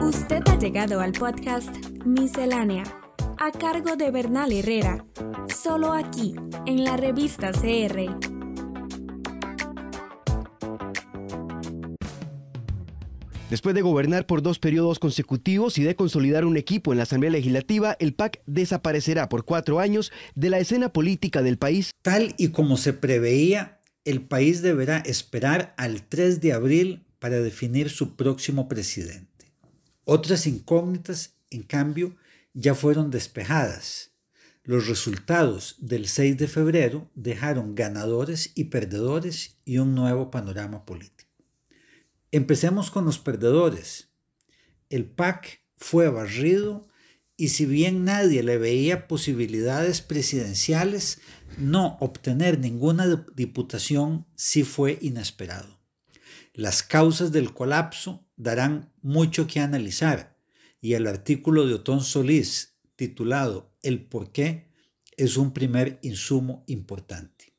Usted ha llegado al podcast Miscelánea, a cargo de Bernal Herrera, solo aquí, en la revista CR. Después de gobernar por dos periodos consecutivos y de consolidar un equipo en la Asamblea Legislativa, el PAC desaparecerá por cuatro años de la escena política del país. Tal y como se preveía, el país deberá esperar al 3 de abril para definir su próximo presidente. Otras incógnitas, en cambio, ya fueron despejadas. Los resultados del 6 de febrero dejaron ganadores y perdedores y un nuevo panorama político. Empecemos con los perdedores. El PAC fue barrido y si bien nadie le veía posibilidades presidenciales, no obtener ninguna diputación sí fue inesperado. Las causas del colapso darán mucho que analizar y el artículo de Otón Solís titulado El por qué es un primer insumo importante.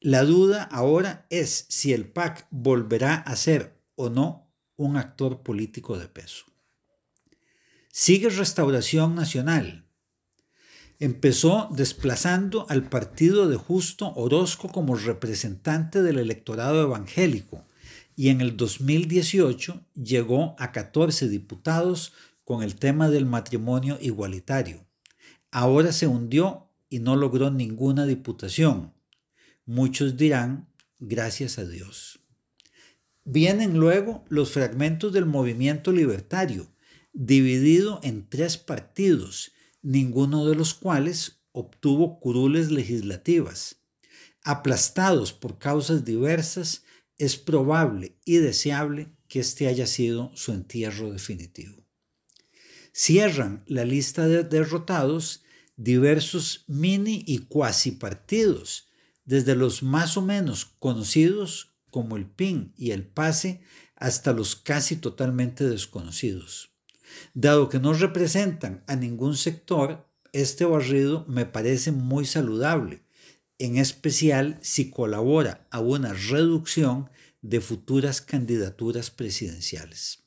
La duda ahora es si el PAC volverá a ser o no un actor político de peso. Sigue Restauración Nacional. Empezó desplazando al partido de Justo Orozco como representante del electorado evangélico y en el 2018 llegó a 14 diputados con el tema del matrimonio igualitario. Ahora se hundió y no logró ninguna diputación Muchos dirán, gracias a Dios. Vienen luego los fragmentos del movimiento libertario, dividido en tres partidos, ninguno de los cuales obtuvo curules legislativas. Aplastados por causas diversas, es probable y deseable que este haya sido su entierro definitivo. Cierran la lista de derrotados diversos mini y cuasi partidos, desde los más o menos conocidos como el PIN y el PASE hasta los casi totalmente desconocidos. Dado que no representan a ningún sector, este barrido me parece muy saludable, en especial si colabora a una reducción de futuras candidaturas presidenciales.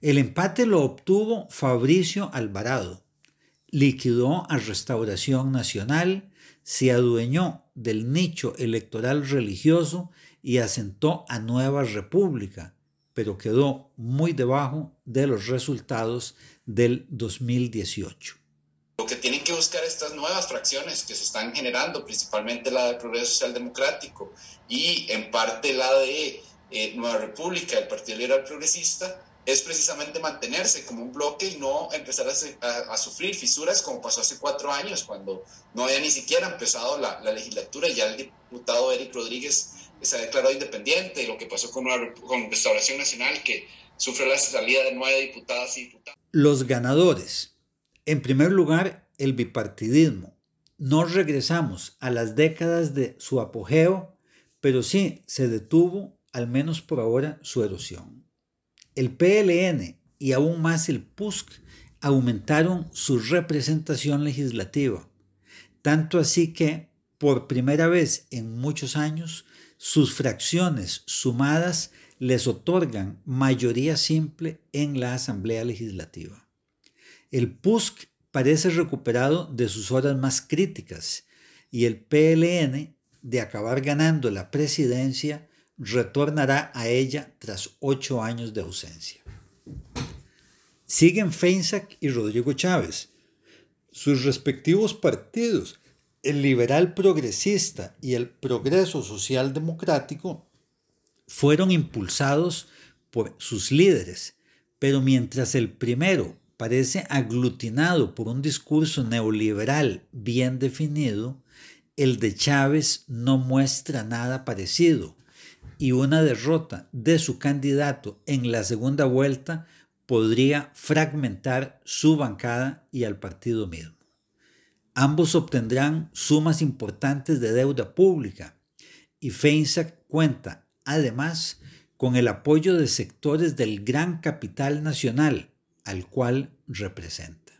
El empate lo obtuvo Fabricio Alvarado, liquidó a Restauración Nacional, se adueñó del nicho electoral religioso y asentó a Nueva República, pero quedó muy debajo de los resultados del 2018. Lo que tienen que buscar estas nuevas fracciones que se están generando, principalmente la del Progreso Social Democrático y en parte la de eh, Nueva República, el Partido Liberal Progresista, es precisamente mantenerse como un bloque y no empezar a, sufrir fisuras como pasó hace cuatro años, cuando no había ni siquiera empezado la, legislatura y ya el diputado Eric Rodríguez se ha declarado independiente, y lo que pasó con, con Restauración Nacional, que sufre la salida de nueve diputadas y diputados. Los ganadores. En primer lugar, el bipartidismo. No regresamos a las décadas de su apogeo, pero sí se detuvo, al menos por ahora, su erosión. El PLN y aún más el PUSC aumentaron su representación legislativa, tanto así que, por primera vez en muchos años, sus fracciones sumadas les otorgan mayoría simple en la Asamblea Legislativa. El PUSC parece recuperado de sus horas más críticas y el PLN, de acabar ganando la presidencia, retornará a ella tras ocho años de ausencia. Siguen Feinsack y Rodrigo Chávez. Sus respectivos partidos, el liberal progresista y el progreso social democrático, fueron impulsados por sus líderes, pero mientras el primero parece aglutinado por un discurso neoliberal bien definido, el de Chávez no muestra nada parecido y una derrota de su candidato en la segunda vuelta podría fragmentar su bancada y al partido mismo. Ambos obtendrán sumas importantes de deuda pública y Feinsack cuenta además con el apoyo de sectores del gran capital nacional al cual representa.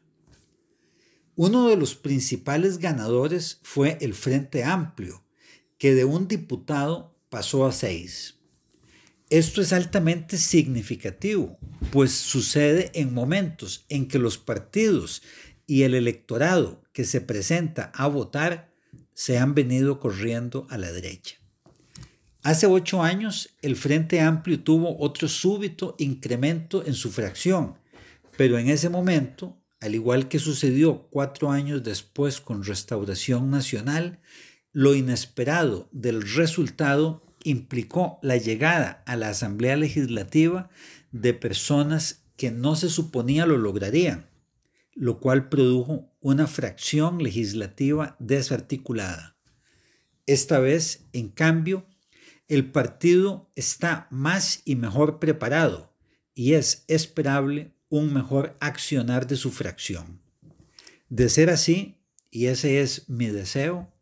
Uno de los principales ganadores fue el Frente Amplio, que de un diputado pasó a seis. Esto es altamente significativo, pues sucede en momentos en que los partidos y el electorado que se presenta a votar se han venido corriendo a la derecha. Hace ocho años el Frente Amplio tuvo otro súbito incremento en su fracción, pero en ese momento, al igual que sucedió cuatro años después con Restauración Nacional, lo inesperado del resultado implicó la llegada a la Asamblea Legislativa de personas que no se suponía lo lograrían, lo cual produjo una fracción legislativa desarticulada. Esta vez, en cambio, el partido está más y mejor preparado y es esperable un mejor accionar de su fracción. De ser así, y ese es mi deseo,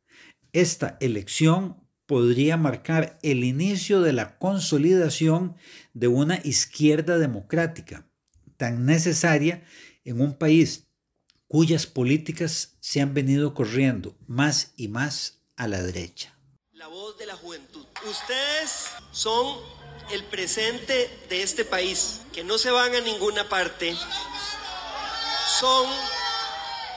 esta elección podría marcar el inicio de la consolidación de una izquierda democrática, tan necesaria en un país cuyas políticas se han venido corriendo más y más a la derecha. La voz de la juventud. Ustedes son el presente de este país, que no se van a ninguna parte. Son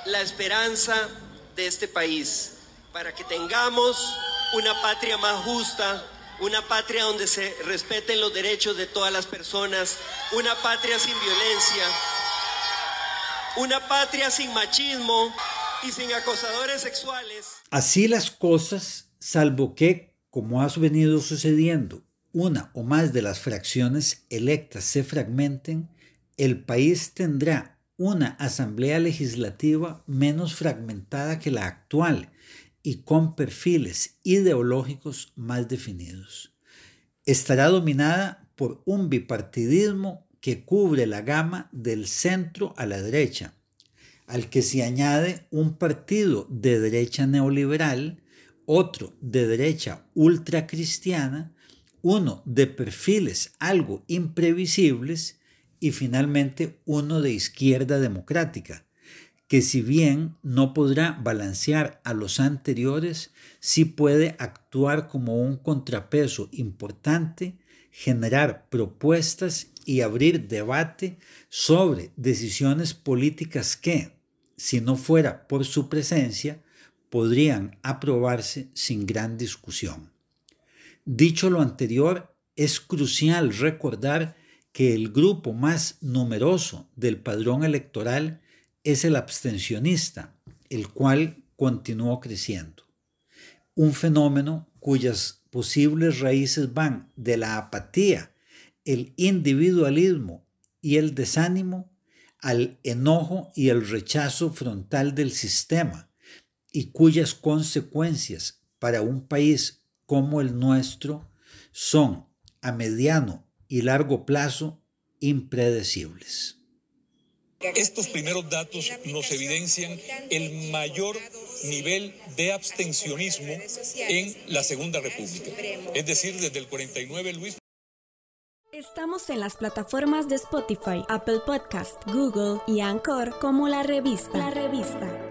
la esperanza de este país, para que tengamos una patria más justa, una patria donde se respeten los derechos de todas las personas, una patria sin violencia, una patria sin machismo y sin acosadores sexuales. Así las cosas, salvo que, como ha venido sucediendo, una o más de las fracciones electas se fragmenten, el país tendrá una asamblea legislativa menos fragmentada que la actual y con perfiles ideológicos más definidos. Estará dominada por un bipartidismo que cubre la gama del centro a la derecha, al que se añade un partido de derecha neoliberal, otro de derecha ultracristiana, uno de perfiles algo imprevisibles y finalmente uno de izquierda democrática, que si bien no podrá balancear a los anteriores, sí puede actuar como un contrapeso importante, generar propuestas y abrir debate sobre decisiones políticas que, si no fuera por su presencia, podrían aprobarse sin gran discusión. Dicho lo anterior, es crucial recordar que el grupo más numeroso del padrón electoral es el abstencionista, el cual continuó creciendo. Un fenómeno cuyas posibles raíces van de la apatía, el individualismo y el desánimo al enojo y el rechazo frontal del sistema y cuyas consecuencias para un país como el nuestro son a mediano y largo plazo impredecibles. Estos primeros datos nos evidencian el mayor nivel de abstencionismo en la Segunda República. Es decir, desde el 49, Luis. Estamos en las plataformas de Spotify, Apple Podcast, Google y Anchor como la revista. La revista.